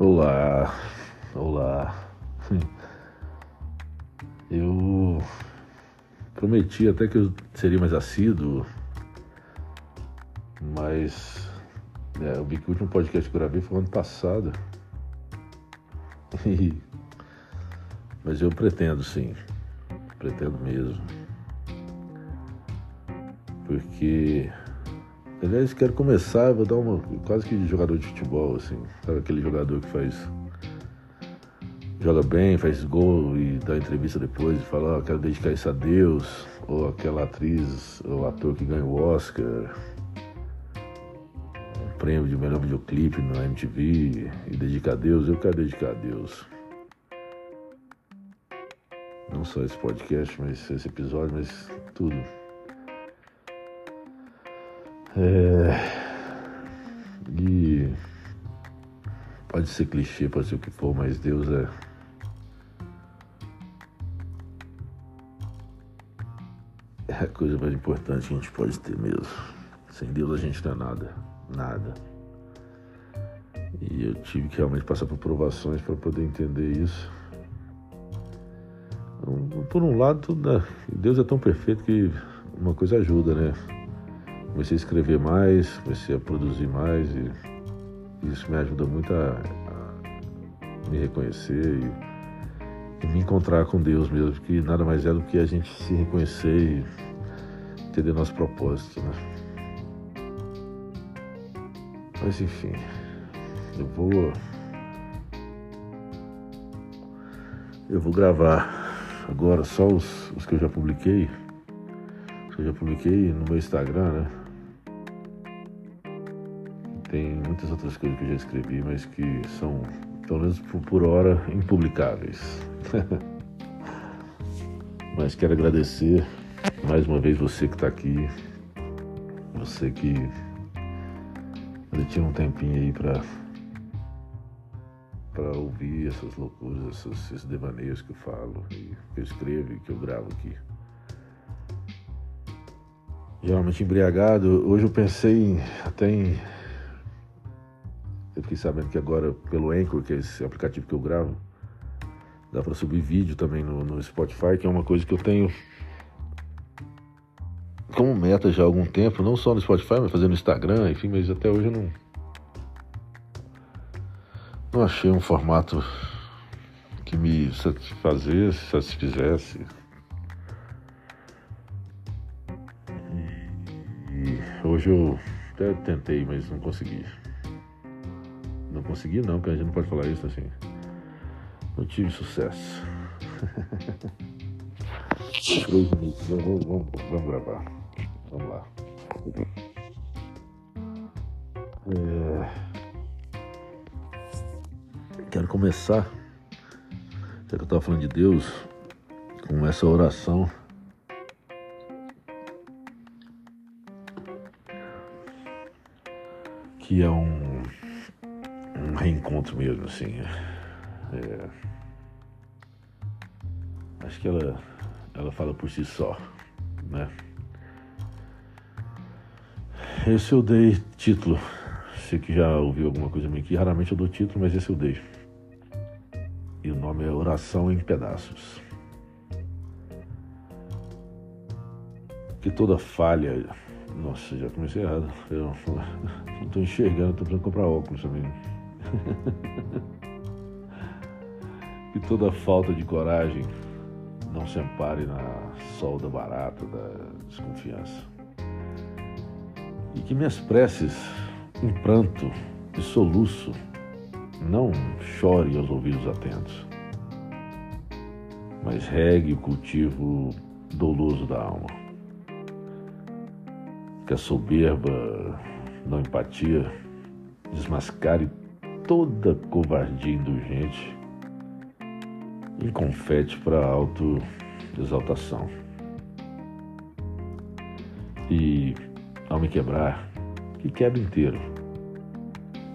Olá, olá. Eu prometi até que eu seria mais assíduo, mas é, eu vi que o último podcast que eu gravei foi ano passado. E, mas eu pretendo sim, pretendo mesmo. Porque, aliás, quero começar, vou dar uma quase que jogador de futebol, assim, sabe aquele jogador que faz joga bem, faz gol e dá entrevista depois e fala, oh, quero dedicar isso a Deus, ou aquela atriz ou ator que ganha o Oscar, prêmio de melhor videoclipe na MTV e dedicar a Deus, eu quero dedicar a Deus. Não só esse podcast, mas esse episódio, mas tudo. É... E pode ser clichê, pode ser o que for, mas Deus é. É a coisa mais importante que a gente pode ter mesmo. Sem Deus a gente não é nada nada. E eu tive que realmente passar por provações para poder entender isso. Então, por um lado, né, Deus é tão perfeito que uma coisa ajuda, né? Comecei a escrever mais, comecei a produzir mais e isso me ajuda muito a, a me reconhecer e, e, me encontrar com Deus mesmo, que nada mais é do que a gente se reconhecer e entender nosso propósito, né? Mas enfim, eu vou. Eu vou gravar agora só os, os que eu já publiquei. Os que eu já publiquei no meu Instagram, né? Tem muitas outras coisas que eu já escrevi, mas que são, pelo menos por, por hora, impublicáveis. mas quero agradecer mais uma vez você que está aqui, você que tinha um tempinho aí para para ouvir essas loucuras, esses, esses devaneios que eu falo, que eu escrevo e que eu gravo aqui. Geralmente embriagado. Hoje eu pensei até em. Fiquei sabendo que agora, pelo Anchor, que é esse aplicativo que eu gravo, dá para subir vídeo também no, no Spotify, que é uma coisa que eu tenho como meta já há algum tempo, não só no Spotify, mas fazendo no Instagram, enfim, mas até hoje eu não. Não achei um formato que me satisfazesse, satisfizesse. E hoje eu até tentei, mas não consegui. Consegui não, porque a gente não pode falar isso assim. Não tive sucesso. Três minutos, vamos, vamos, vamos gravar. Vamos lá. É... Quero começar, já que eu estava falando de Deus, com essa oração. Que é um, um reencontro mesmo, assim. É... Acho que ela, ela fala por si só, né? Esse eu dei título. Você que já ouviu alguma coisa minha aqui, raramente eu dou título, mas esse eu dei. E o nome é Oração em Pedaços. Que toda falha. Nossa, já comecei errado. Eu não estou enxergando, estou precisando comprar óculos também. Que toda falta de coragem não se ampare na solda barata da desconfiança e que minhas preces, em pranto e soluço, não chore aos ouvidos atentos, mas regue o cultivo doloso da alma. Que a soberba, não empatia, desmascare toda covardia indulgente em confete para auto-exaltação. E ao me quebrar, que quebra inteiro,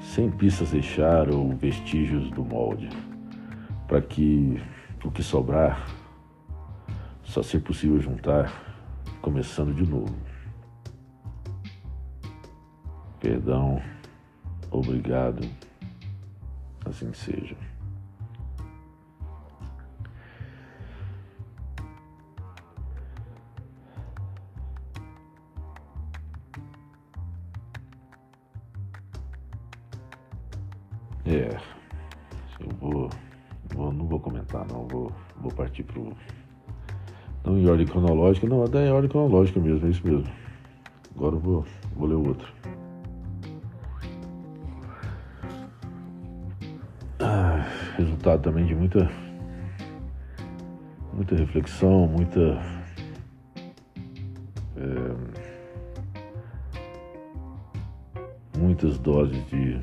sem pistas deixar ou vestígios do molde, para que o que sobrar só ser possível juntar, começando de novo. Perdão, obrigado, assim seja. É, eu vou, vou, não vou comentar não, vou, vou partir pro não em ordem cronológica, não, até em ordem cronológica mesmo, é isso mesmo. Agora eu vou, vou ler o outro. Resultado também de muita muita reflexão, muita é, muitas doses de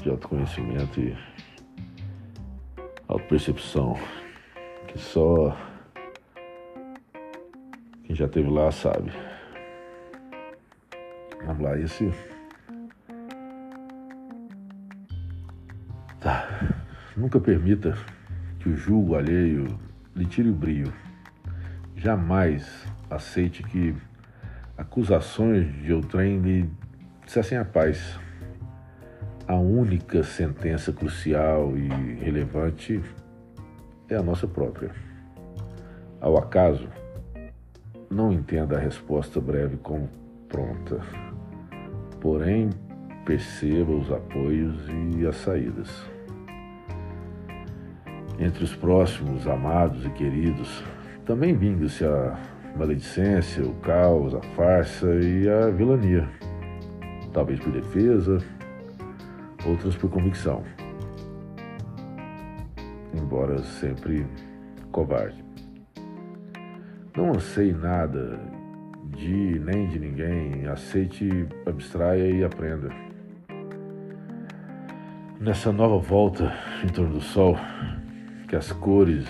de autoconhecimento e autopercepção que só quem já teve lá sabe. Vamos lá, esse. Nunca permita que o julgo alheio lhe tire o brilho. Jamais aceite que acusações de outrem lhe cessem a paz a única sentença crucial e relevante é a nossa própria. Ao acaso, não entenda a resposta breve como pronta, porém perceba os apoios e as saídas. Entre os próximos, amados e queridos, também vinga-se a maledicência, o caos, a farsa e a vilania. Talvez por defesa, outras por convicção, embora sempre covarde. Não anseie nada de nem de ninguém, aceite, abstraia e aprenda. Nessa nova volta em torno do sol, que as cores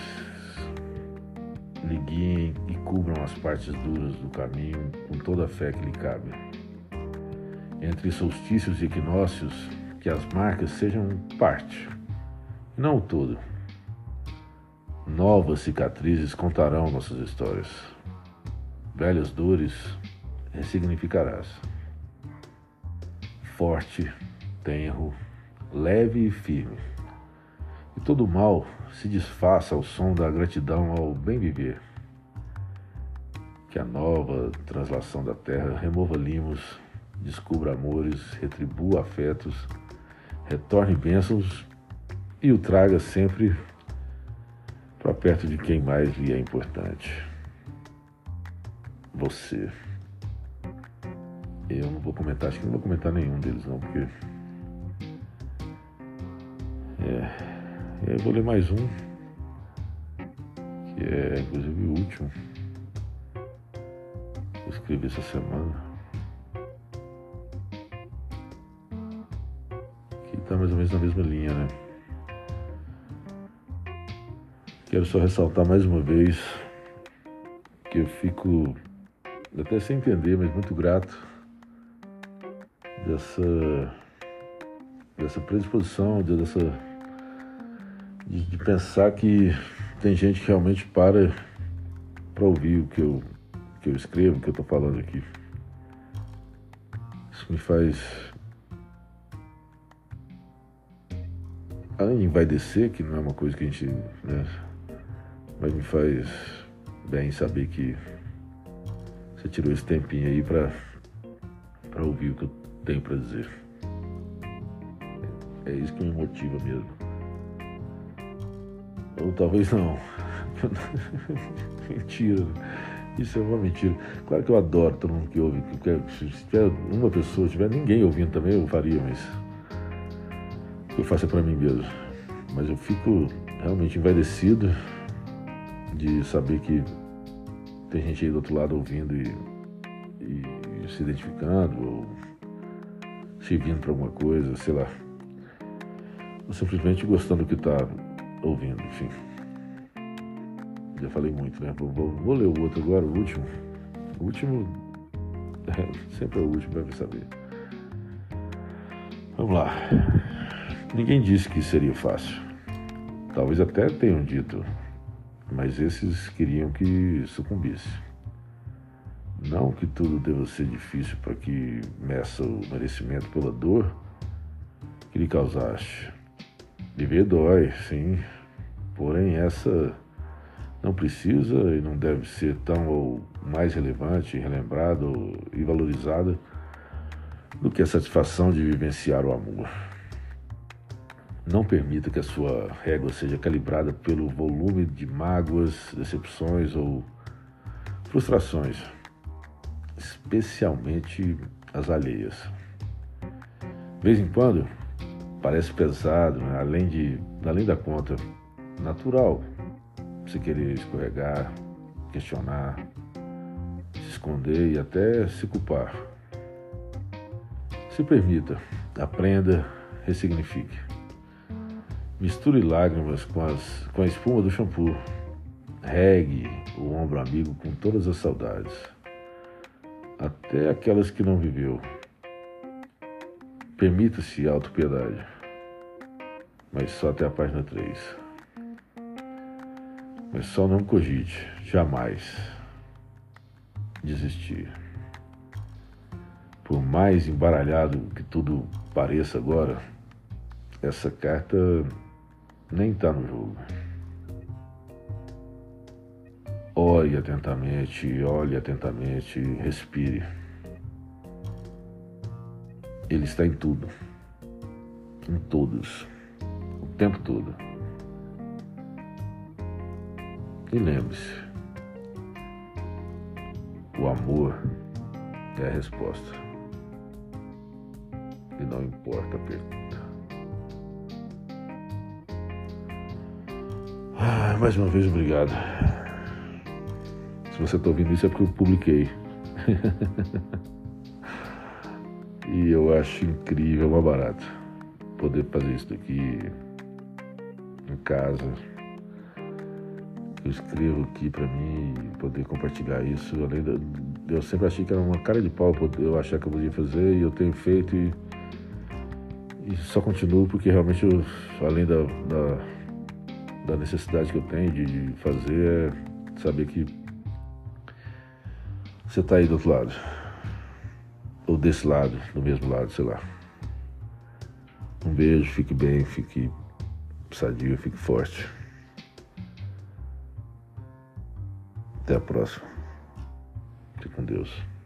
lhe guiem e cubram as partes duras do caminho com toda a fé que lhe cabe. Entre solstícios e equinócios, que as marcas sejam parte, não o todo. Novas cicatrizes contarão nossas histórias. Velhas dores ressignificarás. Forte, tenro, leve e firme. E todo mal se desfaça ao som da gratidão ao bem viver. Que a nova translação da terra remova limos, descubra amores, retribua afetos retorne bênçãos e o traga sempre para perto de quem mais lhe é importante. Você. Eu não vou comentar, acho que não vou comentar nenhum deles não, porque. Eu vou ler mais um, que é inclusive o último. Eu escrevi essa semana. está mais ou menos na mesma linha, né? Quero só ressaltar mais uma vez que eu fico até sem entender, mas muito grato dessa dessa predisposição, dessa de, de pensar que tem gente que realmente para para ouvir o que eu que eu escrevo, o que eu estou falando aqui. Isso me faz além vai descer, que não é uma coisa que a gente. Né, mas me faz bem saber que você tirou esse tempinho aí para ouvir o que eu tenho para dizer. É isso que me motiva mesmo. Ou talvez não. mentira. Isso é uma mentira. Claro que eu adoro todo mundo que ouve. Se tiver uma pessoa, se tiver ninguém ouvindo também, eu faria, mas eu faço é para mim mesmo. Mas eu fico realmente envaidecido de saber que tem gente aí do outro lado ouvindo e, e se identificando ou servindo para alguma coisa, sei lá. Ou simplesmente gostando do que está ouvindo, enfim. Já falei muito, né? Vou, vou, vou, ler o outro agora, o último. O último é, sempre é o último, deve saber. Vamos lá. Ninguém disse que seria fácil. Talvez até tenham dito, mas esses queriam que sucumbisse. Não que tudo deva ser difícil para que meça o merecimento pela dor que lhe causaste. Viver dói, sim, porém essa não precisa e não deve ser tão ou mais relevante, relembrada e valorizada do que a satisfação de vivenciar o amor. Não permita que a sua régua seja calibrada pelo volume de mágoas, decepções ou frustrações, especialmente as alheias. De vez em quando, parece pesado, né? além, de, além da conta, natural, se querer escorregar, questionar, se esconder e até se culpar. Se permita, aprenda, ressignifique. Misture lágrimas com, as, com a espuma do shampoo. Regue o ombro amigo com todas as saudades, até aquelas que não viveu. Permita-se autopiedade, mas só até a página 3. Mas só não cogite, jamais, desistir. Por mais embaralhado que tudo pareça agora, essa carta nem está no jogo. Olhe atentamente, olhe atentamente, respire. Ele está em tudo, em todos, o tempo todo. E lembre-se, o amor é a resposta. E não importa a pergunta. Ah, mais uma vez, obrigado. Se você está ouvindo isso é porque eu publiquei. e eu acho incrível, uma barata, poder fazer isso daqui em casa. Eu escrevo aqui para mim poder compartilhar isso. Além da, eu sempre achei que era uma cara de pau eu achar que eu podia fazer e eu tenho feito e, e só continuo porque realmente eu, além da, da da necessidade que eu tenho de, de fazer é saber que você está aí do outro lado. Ou desse lado, do mesmo lado, sei lá. Um beijo, fique bem, fique sadio, fique forte. Até a próxima. Fique com Deus.